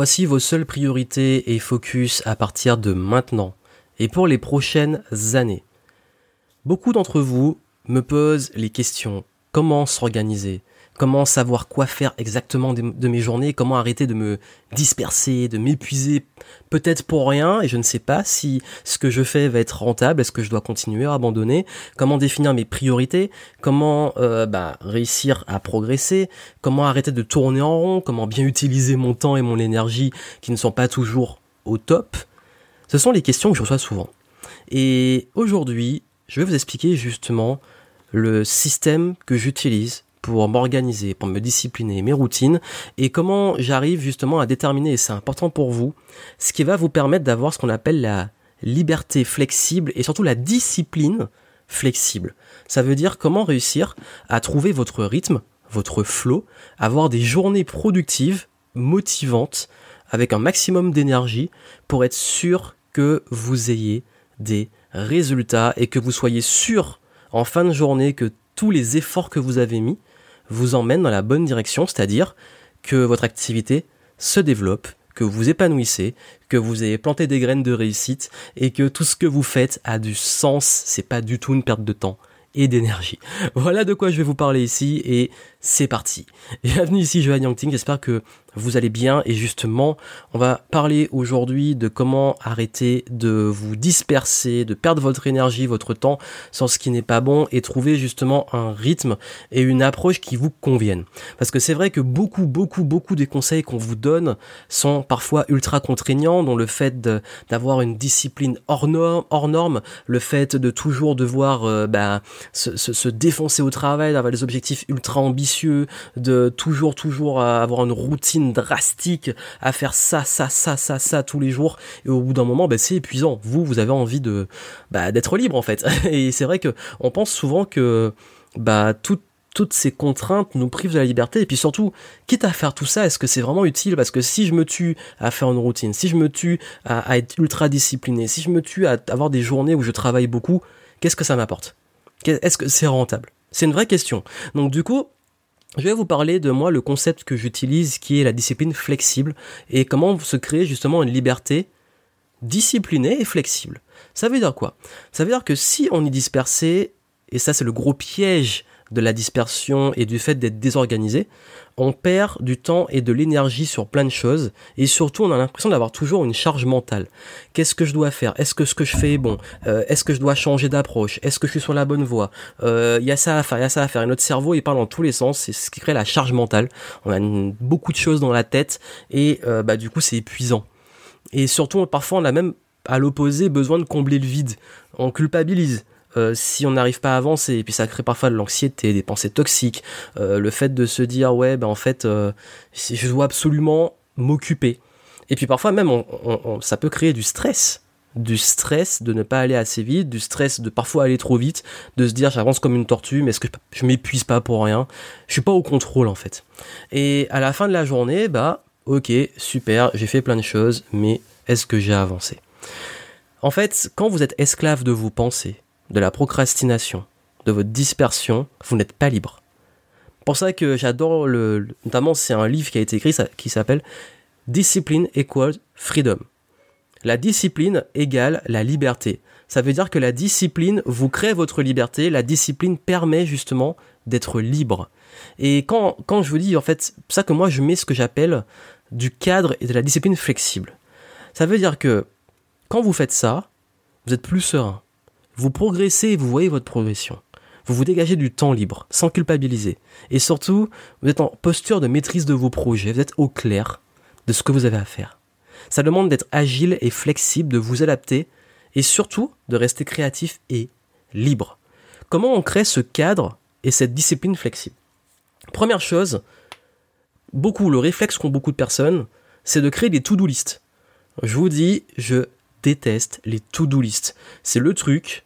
Voici vos seules priorités et focus à partir de maintenant et pour les prochaines années. Beaucoup d'entre vous me posent les questions comment s'organiser? Comment savoir quoi faire exactement de, mes journées, comment arrêter de me disperser, de m'épuiser, peut-être pour rien, et je ne sais pas si ce que je fais va être rentable, est-ce que je dois continuer à abandonner, comment définir mes priorités, comment euh, bah, réussir à progresser, comment arrêter de tourner en rond, comment bien utiliser mon temps et mon énergie qui ne sont pas toujours au top. Ce sont les questions que je reçois souvent. Et aujourd'hui, je vais vous expliquer justement le système que j'utilise pour m'organiser, pour me discipliner, mes routines, et comment j'arrive justement à déterminer, et c'est important pour vous, ce qui va vous permettre d'avoir ce qu'on appelle la liberté flexible et surtout la discipline flexible. Ça veut dire comment réussir à trouver votre rythme, votre flow, avoir des journées productives, motivantes, avec un maximum d'énergie pour être sûr que vous ayez des résultats et que vous soyez sûr en fin de journée que tous les efforts que vous avez mis vous emmène dans la bonne direction, c'est-à-dire que votre activité se développe, que vous épanouissez, que vous ayez planté des graines de réussite et que tout ce que vous faites a du sens, c'est pas du tout une perte de temps et d'énergie. Voilà de quoi je vais vous parler ici et c'est parti. Bienvenue ici Johan Yangting, j'espère que vous allez bien et justement on va parler aujourd'hui de comment arrêter de vous disperser, de perdre votre énergie, votre temps sans ce qui n'est pas bon et trouver justement un rythme et une approche qui vous conviennent. Parce que c'est vrai que beaucoup, beaucoup, beaucoup des conseils qu'on vous donne sont parfois ultra contraignants, dont le fait d'avoir une discipline hors norme, le fait de toujours devoir euh, bah, se, se, se défoncer au travail, d'avoir des objectifs ultra ambitieux de toujours, toujours avoir une routine drastique, à faire ça, ça, ça, ça, ça tous les jours. Et au bout d'un moment, bah, c'est épuisant. Vous, vous avez envie de bah, d'être libre en fait. Et c'est vrai que on pense souvent que bah toutes ces contraintes nous privent de la liberté et puis surtout quitte à faire tout ça est-ce que c'est vraiment utile? Parce que si je me tue à faire une routine si je me tue à, être ultra discipliné si je me tue à avoir des journées où je travaille beaucoup qu'est-ce que ça m'apporte? Est-ce que c'est rentable? C'est une vraie question donc du coup je vais vous parler de moi le concept que j'utilise qui est la discipline flexible et comment se créer justement une liberté disciplinée et flexible. Ça veut dire quoi? Ça veut dire que si on est dispersé, et ça c'est le gros piège de la dispersion et du fait d'être désorganisé, on perd du temps et de l'énergie sur plein de choses et surtout on a l'impression d'avoir toujours une charge mentale. Qu'est-ce que je dois faire? Est-ce que ce que je fais est bon? Euh, Est-ce que je dois changer d'approche? Est-ce que je suis sur la bonne voie? Il euh, y a ça à faire, il y a ça à faire. Et notre cerveau il parle dans tous les sens, c'est ce qui crée la charge mentale. On a beaucoup de choses dans la tête et euh, bah du coup c'est épuisant. Et surtout parfois on a même à l'opposé besoin de combler le vide. On culpabilise. Euh, si on n'arrive pas à avancer, et puis ça crée parfois de l'anxiété, des pensées toxiques, euh, le fait de se dire ouais ben en fait euh, je dois absolument m'occuper. Et puis parfois même ça peut créer du stress, du stress de ne pas aller assez vite, du stress de parfois aller trop vite, de se dire j'avance comme une tortue, mais est-ce que je, m'épuise pas pour rien? Je suis pas au contrôle en fait. Et à la fin de la journée, bah ok super, j'ai fait plein de choses, mais est-ce que j'ai avancé? En fait, quand vous êtes esclave de vos pensées, de la procrastination, de votre dispersion, vous n'êtes pas libre. Pour ça que j'adore le, notamment c'est un livre qui a été écrit qui s'appelle Discipline equals freedom. La discipline égale la liberté. Ça veut dire que la discipline vous crée votre liberté, la discipline permet justement d'être libre. Et quand, quand je vous dis en fait, ça que moi je mets ce que j'appelle du cadre et de la discipline flexible. Ça veut dire que quand vous faites ça, vous êtes plus serein, vous progressez vous voyez votre progression. Vous vous dégagez du temps libre, sans culpabiliser. Et surtout, vous êtes en posture de maîtrise de vos projets, vous êtes au clair de ce que vous avez à faire. Ça demande d'être agile et flexible, de vous adapter, et surtout de rester créatif et libre. Comment on crée ce cadre et cette discipline flexible? Première chose, beaucoup, le réflexe qu'ont beaucoup de personnes, c'est de créer des to-do list. Je vous dis, je déteste les to-do list. C'est le truc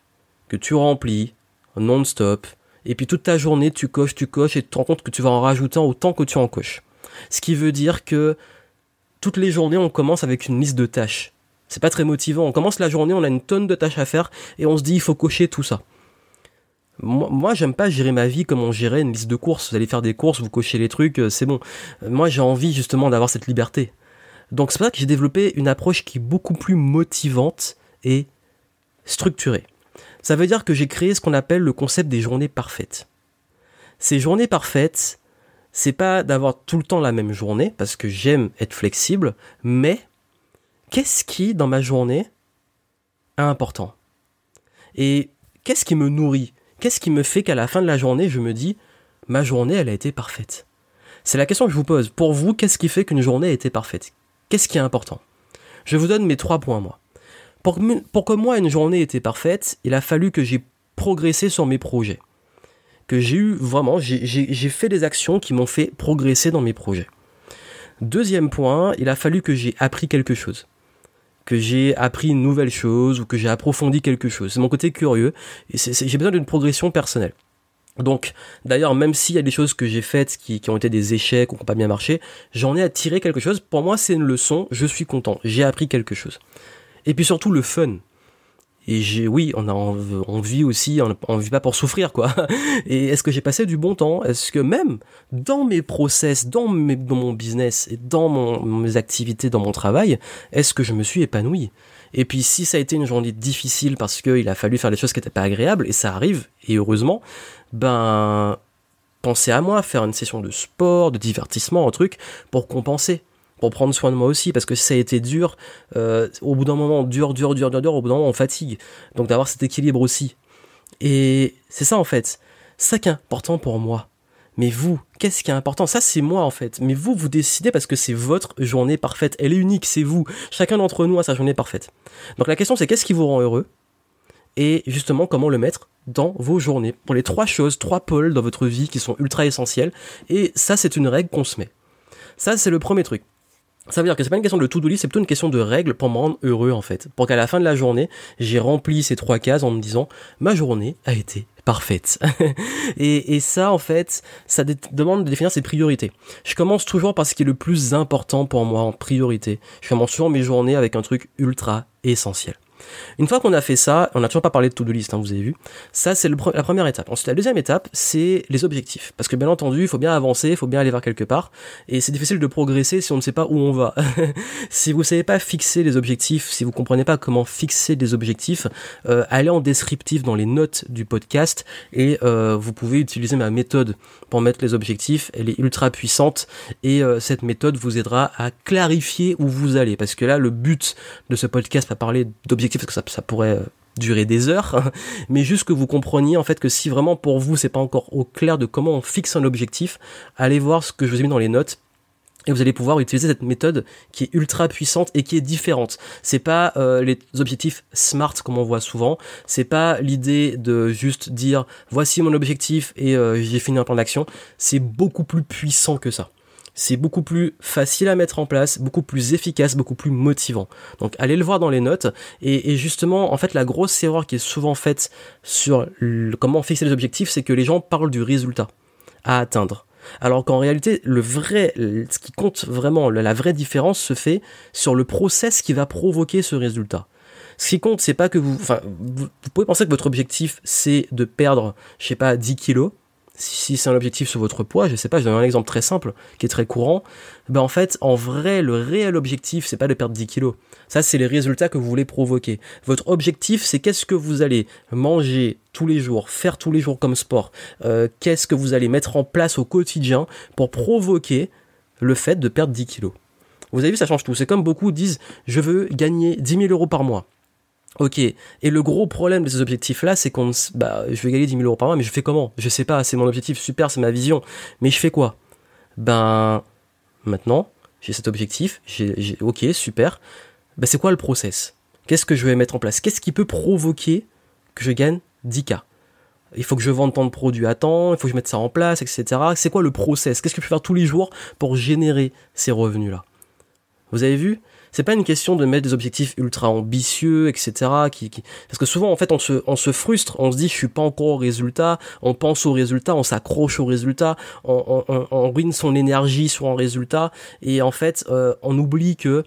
que tu remplis non-stop, et puis toute ta journée tu coches, tu coches, et tu te rends compte que tu vas en rajouter autant que tu en coches. Ce qui veut dire que toutes les journées on commence avec une liste de tâches. C'est pas très motivant. On commence la journée, on a une tonne de tâches à faire, et on se dit il faut cocher tout ça. Moi, moi j'aime pas gérer ma vie comme on gérait une liste de courses. Vous allez faire des courses, vous cochez les trucs, euh, c'est bon. Moi, j'ai envie justement d'avoir cette liberté. Donc c'est pour ça que j'ai développé une approche qui est beaucoup plus motivante et structurée. Ça veut dire que j'ai créé ce qu'on appelle le concept des journées parfaites. Ces journées parfaites, c'est pas d'avoir tout le temps la même journée, parce que j'aime être flexible, mais qu'est-ce qui, dans ma journée, est important? Et qu'est-ce qui me nourrit? Qu'est-ce qui me fait qu'à la fin de la journée, je me dis, ma journée, elle a été parfaite? C'est la question que je vous pose. Pour vous, qu'est-ce qui fait qu'une journée a été parfaite? Qu'est-ce qui est important? Je vous donne mes trois points, moi. Pour que, moi, une journée était parfaite, il a fallu que j'ai progressé sur mes projets que j'ai eu vraiment, j'ai fait des actions qui m'ont fait progresser dans mes projets. Deuxième point, il a fallu que j'ai appris quelque chose. Que j'ai appris une nouvelle chose ou que j'ai approfondi quelque chose. C'est mon côté curieux j'ai besoin d'une progression personnelle. Donc, d'ailleurs, même s'il y a des choses que j'ai faites qui, qui, ont été des échecs ou qui n'ont pas bien marché, j'en ai attiré quelque chose. Pour moi, c'est une leçon. Je suis content. J'ai appris quelque chose. Et puis surtout, le fun. Et j'ai, oui, on a, on vit aussi, on, on vit pas pour souffrir, quoi. Et est-ce que j'ai passé du bon temps? Est-ce que même dans mes process, dans, mon business et dans mes activités, dans mon travail, est-ce que je me suis épanoui? Et puis si ça a été une journée difficile parce qu'il a fallu faire des choses qui n'étaient pas agréables, et ça arrive, et heureusement, ben pensez à moi, faire une session de sport, de divertissement, un truc, pour compenser prendre soin de moi aussi, parce que ça a été dur, euh, au bout d'un moment, dur, dur, dur, dur, dur, au bout d'un moment, on fatigue. Donc d'avoir cet équilibre aussi. Et c'est ça en fait. Ça qui est important pour moi. Mais vous, qu'est-ce qui est important? Ça, c'est moi en fait. Mais vous, vous décidez parce que c'est votre journée parfaite. Elle est unique, c'est vous. Chacun d'entre nous a sa journée parfaite. Donc la question, c'est qu'est-ce qui vous rend heureux? Et justement, comment le mettre dans vos journées? Pour les trois choses, trois pôles dans votre vie qui sont ultra essentiels. Et ça, c'est une règle qu'on se met. Ça, c'est le premier truc. Ça veut dire que c'est pas une question de to-do c'est plutôt une question de règles pour me rendre heureux en fait. Pour qu'à la fin de la journée, j'ai rempli ces trois cases en me disant ma journée a été parfaite. et, ça en fait, ça demande de définir ses priorités. Je commence toujours par ce qui est le plus important pour moi en priorité. Je commence toujours mes journées avec un truc ultra essentiel. Une fois qu'on a fait ça, on n'a toujours pas parlé de to-do list, hein, vous avez vu. Ça, c'est la première étape. Ensuite, la deuxième étape, c'est les objectifs. Parce que bien entendu, il faut bien avancer, il faut bien aller vers quelque part. Et c'est difficile de progresser si on ne sait pas où on va. si vous ne savez pas fixer les objectifs, si vous ne comprenez pas comment fixer des objectifs, euh, allez en descriptif dans les notes du podcast et euh, vous pouvez utiliser ma méthode pour mettre les objectifs. Elle est ultra puissante et euh, cette méthode vous aidera à clarifier où vous allez. Parce que là, le but de ce podcast, pas parler d'objectifs parce que ça, pourrait euh, durer des heures, mais juste que vous compreniez en fait que si vraiment pour vous c'est pas encore au clair de comment on fixe un objectif, allez voir ce que je vous ai mis dans les notes et vous allez pouvoir utiliser cette méthode qui est ultra puissante et qui est différente. C'est pas euh, les objectifs smart comme on voit souvent. C'est pas l'idée de juste dire voici mon objectif et euh, j'ai fini un plan d'action. C'est beaucoup plus puissant que ça c'est beaucoup plus facile à mettre en place, beaucoup plus efficace, beaucoup plus motivant. Donc allez le voir dans les notes. Et, justement, en fait, la grosse erreur qui est souvent faite sur comment fixer les objectifs, c'est que les gens parlent du résultat à atteindre. Alors qu'en réalité, le vrai, ce qui compte vraiment, la vraie différence se fait sur le process qui va provoquer ce résultat. Ce qui compte, c'est pas que vous, enfin, vous pouvez penser que votre objectif, c'est de perdre, je sais pas, 10 kilos si c'est un objectif sur votre poids, je sais pas, je donne un exemple très simple, qui est très courant, ben en fait, en vrai, le réel objectif, c'est pas de perdre 10 kilos. Ça, c'est les résultats que vous voulez provoquer. Votre objectif, c'est qu'est-ce que vous allez manger tous les jours, faire tous les jours comme sport, euh, qu'est-ce que vous allez mettre en place au quotidien pour provoquer le fait de perdre 10 kilos. Vous avez vu, ça change tout. C'est comme beaucoup disent, je veux gagner 10 000 euros par mois. Ok, et le gros problème de ces objectifs-là, c'est qu'on, bah, je vais gagner 10 000 euros par mois, mais je fais comment? Je sais pas, c'est mon objectif, super, c'est ma vision, mais je fais quoi? Ben, maintenant, j'ai cet objectif, ok, super, ben c'est quoi le process? Qu'est-ce que je vais mettre en place? Qu'est-ce qui peut provoquer que je gagne 10K il faut que je vende tant de produits à temps, il faut que je mette ça en place, etc. C'est quoi le process? Qu'est-ce que je peux faire tous les jours pour générer ces revenus-là? Vous avez vu? C'est pas une question de mettre des objectifs ultra ambitieux, etc. Qui, Parce que souvent, en fait, on se, on se frustre, on se dit, je suis pas encore au résultat, on pense au résultat, on s'accroche au résultat, on, on, on, ruine son énergie sur un résultat, et en fait, euh, on oublie que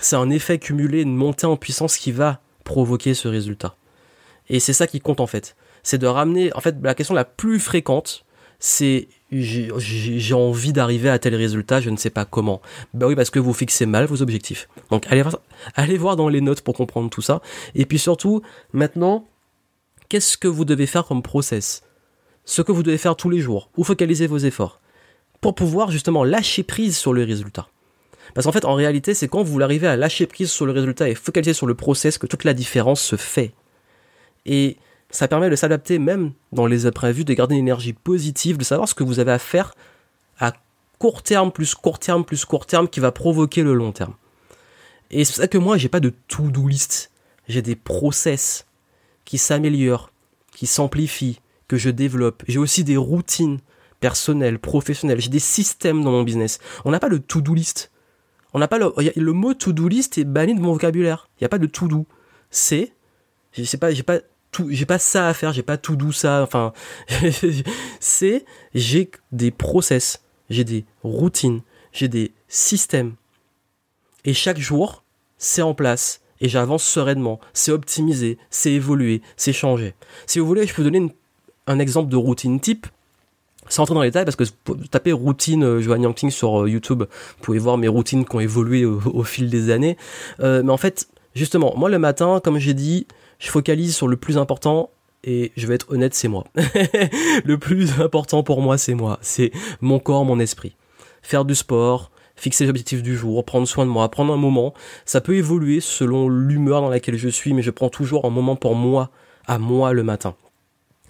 c'est un effet cumulé, une montée en puissance qui va provoquer ce résultat. Et c'est ça qui compte en fait. C'est de ramener, en fait, la question la plus fréquente, c'est j'ai envie d'arriver à tel résultat, je ne sais pas comment. Bah oui, parce que vous fixez mal vos objectifs. Donc allez, allez voir dans les notes pour comprendre tout ça. Et puis surtout, maintenant, qu'est-ce que vous devez faire comme process? Ce que vous devez faire tous les jours, ou focaliser vos efforts, pour pouvoir justement lâcher prise sur le résultat. Parce qu'en fait, en réalité, c'est quand vous arrivez à lâcher prise sur le résultat et focaliser sur le process que toute la différence se fait. Et ça permet de s'adapter même dans les imprévus, de garder une énergie positive, de savoir ce que vous avez à faire à court terme, plus court terme, plus court terme, qui va provoquer le long terme. Et c'est pour ça que moi, j'ai pas de to-do list. J'ai des process qui s'améliorent, qui s'amplifient, que je développe. J'ai aussi des routines personnelles, professionnelles. J'ai des systèmes dans mon business. On n'a pas de to-do list. On n'a pas le, le mot to-do list est banni de mon vocabulaire. Il n'y a pas de to-do. C'est, je sais pas, j'ai pas j'ai pas ça à faire, j'ai pas tout doux ça, enfin, c'est, j'ai des process, j'ai des routines, j'ai des systèmes. Et chaque jour, c'est en place et j'avance sereinement, c'est optimisé, c'est évolué, c'est changé. Si vous voulez, je peux donner un exemple de routine type sans entrer dans les détails, parce que tapez routine euh, Yangting sur euh, YouTube, vous pouvez voir mes routines qui ont évolué au, fil des années. Euh, mais en fait, justement, moi le matin, comme j'ai dit, je focalise sur le plus important et je vais être honnête, c'est moi. le plus important pour moi, c'est moi. C'est mon corps, mon esprit. Faire du sport, fixer les objectifs du jour, prendre soin de moi, prendre un moment. Ça peut évoluer selon l'humeur dans laquelle je suis, mais je prends toujours un moment pour moi, à moi le matin.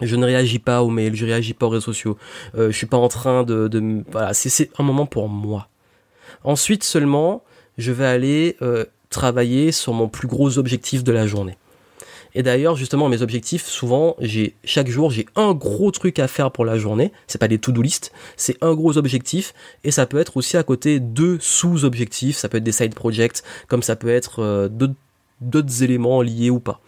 Je ne réagis pas aux mails, je réagis pas aux réseaux sociaux. Euh, je suis pas en train de, de voilà, c'est un moment pour moi. Ensuite seulement, je vais aller euh, travailler sur mon plus gros objectif de la journée. Et d'ailleurs, justement, mes objectifs, souvent, j'ai chaque jour, j'ai un gros truc à faire pour la journée. C'est pas des to-do list, c'est un gros objectif. Et ça peut être aussi à côté deux sous-objectifs. Ça peut être des side projects, comme ça peut être euh, d'autres éléments liés ou pas.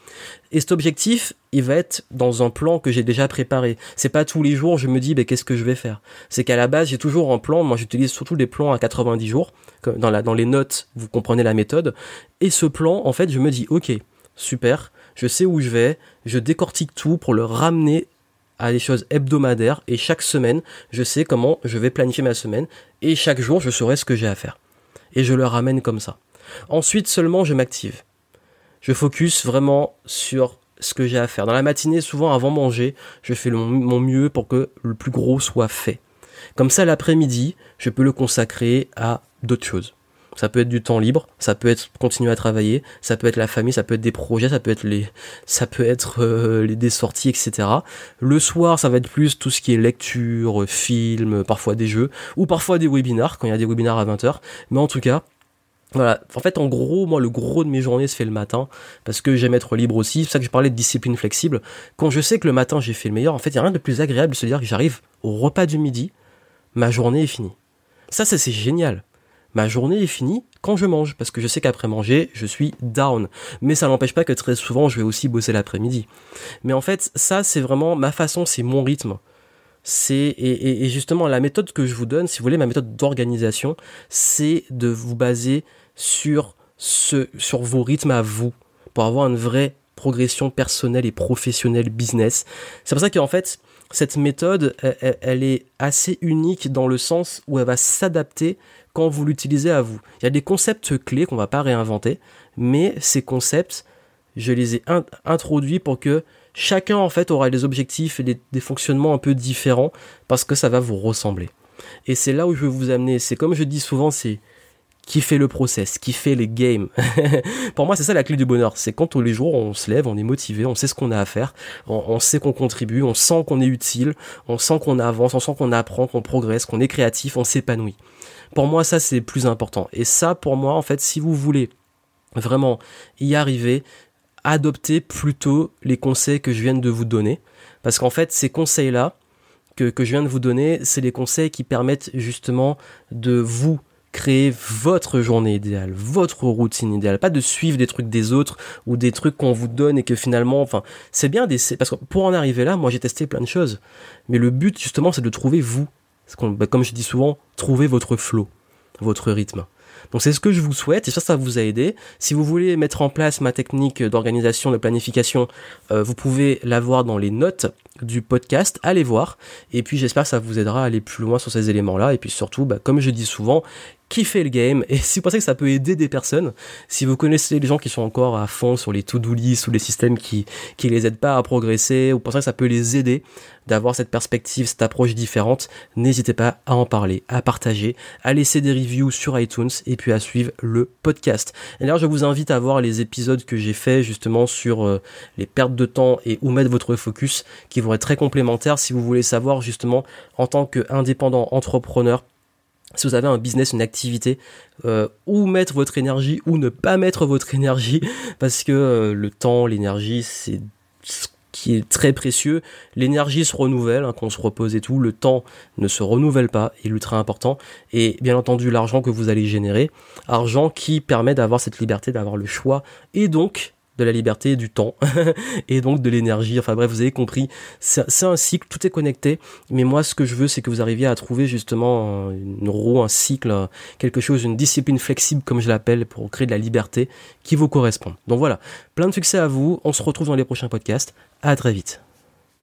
Et cet objectif, il va être dans un plan que j'ai déjà préparé. C'est pas tous les jours je me dis ben qu'est-ce que je vais faire? C'est qu'à la base j'ai toujours un plan. Moi j'utilise surtout des plans à 90 jours. Dans les notes vous comprenez la méthode. Et ce plan en fait je me dis ok super je sais où je vais, je décortique tout pour le ramener à des choses hebdomadaires et chaque semaine, je sais comment je vais planifier ma semaine et chaque jour, je saurai ce que j'ai à faire. Et je le ramène comme ça. Ensuite seulement, je m'active. Je focus vraiment sur ce que j'ai à faire. Dans la matinée, souvent avant manger, je fais mon mieux pour que le plus gros soit fait. Comme ça, l'après-midi, je peux le consacrer à d'autres choses. Ça peut être du temps libre, ça peut être continuer à travailler, ça peut être la famille, ça peut être des projets, ça peut être les, ça peut être euh, les des sorties, etc. Le soir, ça va être plus tout ce qui est lecture, film, parfois des jeux, ou parfois des webinars quand il y a des webinars à 20h. Mais en tout cas, voilà. En fait, en gros, moi, le gros de mes journées se fait le matin parce que j'aime être libre aussi. C'est pour ça que je parlais de discipline flexible. Quand je sais que le matin j'ai fait le meilleur, en fait, il n'y a rien de plus agréable de se dire que j'arrive au repas du midi, ma journée est finie. Ça, ça c'est génial ma journée est finie quand je mange, parce que je sais qu'après manger, je suis down. Mais ça n'empêche pas que très souvent, je vais aussi bosser l'après-midi. Mais en fait, ça, c'est vraiment ma façon, c'est mon rythme. C'est et, justement la méthode que je vous donne, si vous voulez, ma méthode d'organisation, c'est de vous baser sur ce, sur vos rythmes à vous, pour avoir une vraie progression personnelle et professionnelle business. C'est pour ça qu'en fait, cette méthode, elle, est assez unique dans le sens où elle va s'adapter quand vous l'utilisez à vous. Il y a des concepts clés qu'on va pas réinventer, mais ces concepts, je les ai introduits pour que chacun en fait aura des objectifs et des, fonctionnements un peu différents parce que ça va vous ressembler. Et c'est là où je veux vous amener. C'est comme je dis souvent, c'est qui fait le process, qui fait les games. Pour moi, c'est ça la clé du bonheur. C'est quand tous les jours on se lève, on est motivé, on sait ce qu'on a à faire, on, sait qu'on contribue, on sent qu'on est utile, on sent qu'on avance, on sent qu'on apprend, qu'on progresse, qu'on est créatif, on s'épanouit. Pour moi, ça, c'est plus important. Et ça, pour moi, en fait, si vous voulez vraiment y arriver, adoptez plutôt les conseils que je viens de vous donner. Parce qu'en fait, ces conseils-là, que, que je viens de vous donner, c'est les conseils qui permettent justement de vous créer votre journée idéale, votre routine idéale, pas de suivre des trucs des autres ou des trucs qu'on vous donne et que finalement, enfin, c'est bien d'essayer, parce que pour en arriver là, moi j'ai testé plein de choses, mais le but justement c'est de trouver vous bah, comme je dis souvent, trouvez votre flow, votre rythme. Donc c'est ce que je vous souhaite et ça, ça vous a aidé. Si vous voulez mettre en place ma technique d'organisation, de planification, euh, vous pouvez la voir dans les notes du podcast, allez voir. Et puis j'espère que ça vous aidera à aller plus loin sur ces éléments-là. Et puis surtout, bah, comme je dis souvent, kiffez le game. Et si vous pensez que ça peut aider des personnes, si vous connaissez les gens qui sont encore à fond sur les to-do lists ou les systèmes qui, qui les aident pas à progresser, ou pensez que ça peut les aider d'avoir cette perspective, cette approche différente, n'hésitez pas à en parler, à partager, à laisser des reviews sur iTunes et puis à suivre le podcast. Et d'ailleurs, je vous invite à voir les épisodes que j'ai fait justement sur euh, les pertes de temps et où mettre votre focus qui très complémentaires si vous voulez savoir justement en tant qu'indépendant entrepreneur si vous avez un business, une activité, euh, où mettre votre énergie ou ne pas mettre votre énergie, parce que euh, le temps, l'énergie, c'est ce qui est très précieux. L'énergie se renouvelle, hein, qu'on se repose et tout. Le temps ne se renouvelle pas, il est ultra important. Et bien entendu, l'argent que vous allez générer, argent qui permet d'avoir cette liberté, d'avoir le choix, et donc de la liberté, du temps et donc de l'énergie. Enfin bref, vous avez compris, c'est un cycle, tout est connecté. Mais moi, ce que je veux, c'est que vous arriviez à trouver justement une roue, un cycle, quelque chose, une discipline flexible, comme je l'appelle, pour créer de la liberté qui vous correspond. Donc voilà, plein de succès à vous. On se retrouve dans les prochains podcasts. À très vite.